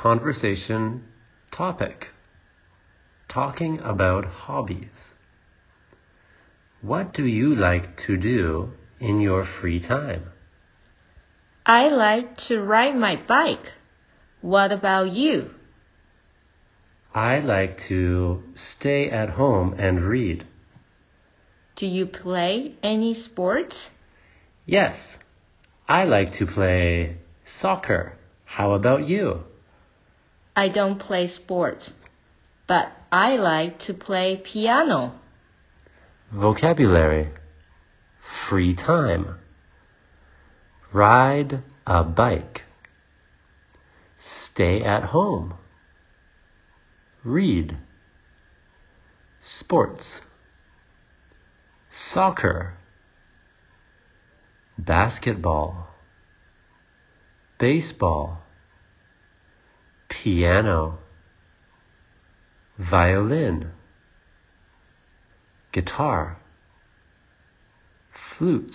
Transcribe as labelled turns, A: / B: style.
A: Conversation topic Talking about hobbies. What do you like to do in your free time?
B: I like to ride my bike. What about you?
A: I like to stay at home and read.
B: Do you play any sports?
A: Yes, I like to play soccer. How about you?
B: I don't play sports, but I like to play piano.
A: Vocabulary Free time. Ride a bike. Stay at home. Read. Sports. Soccer. Basketball. Baseball. Piano. Violin. Guitar. Flute.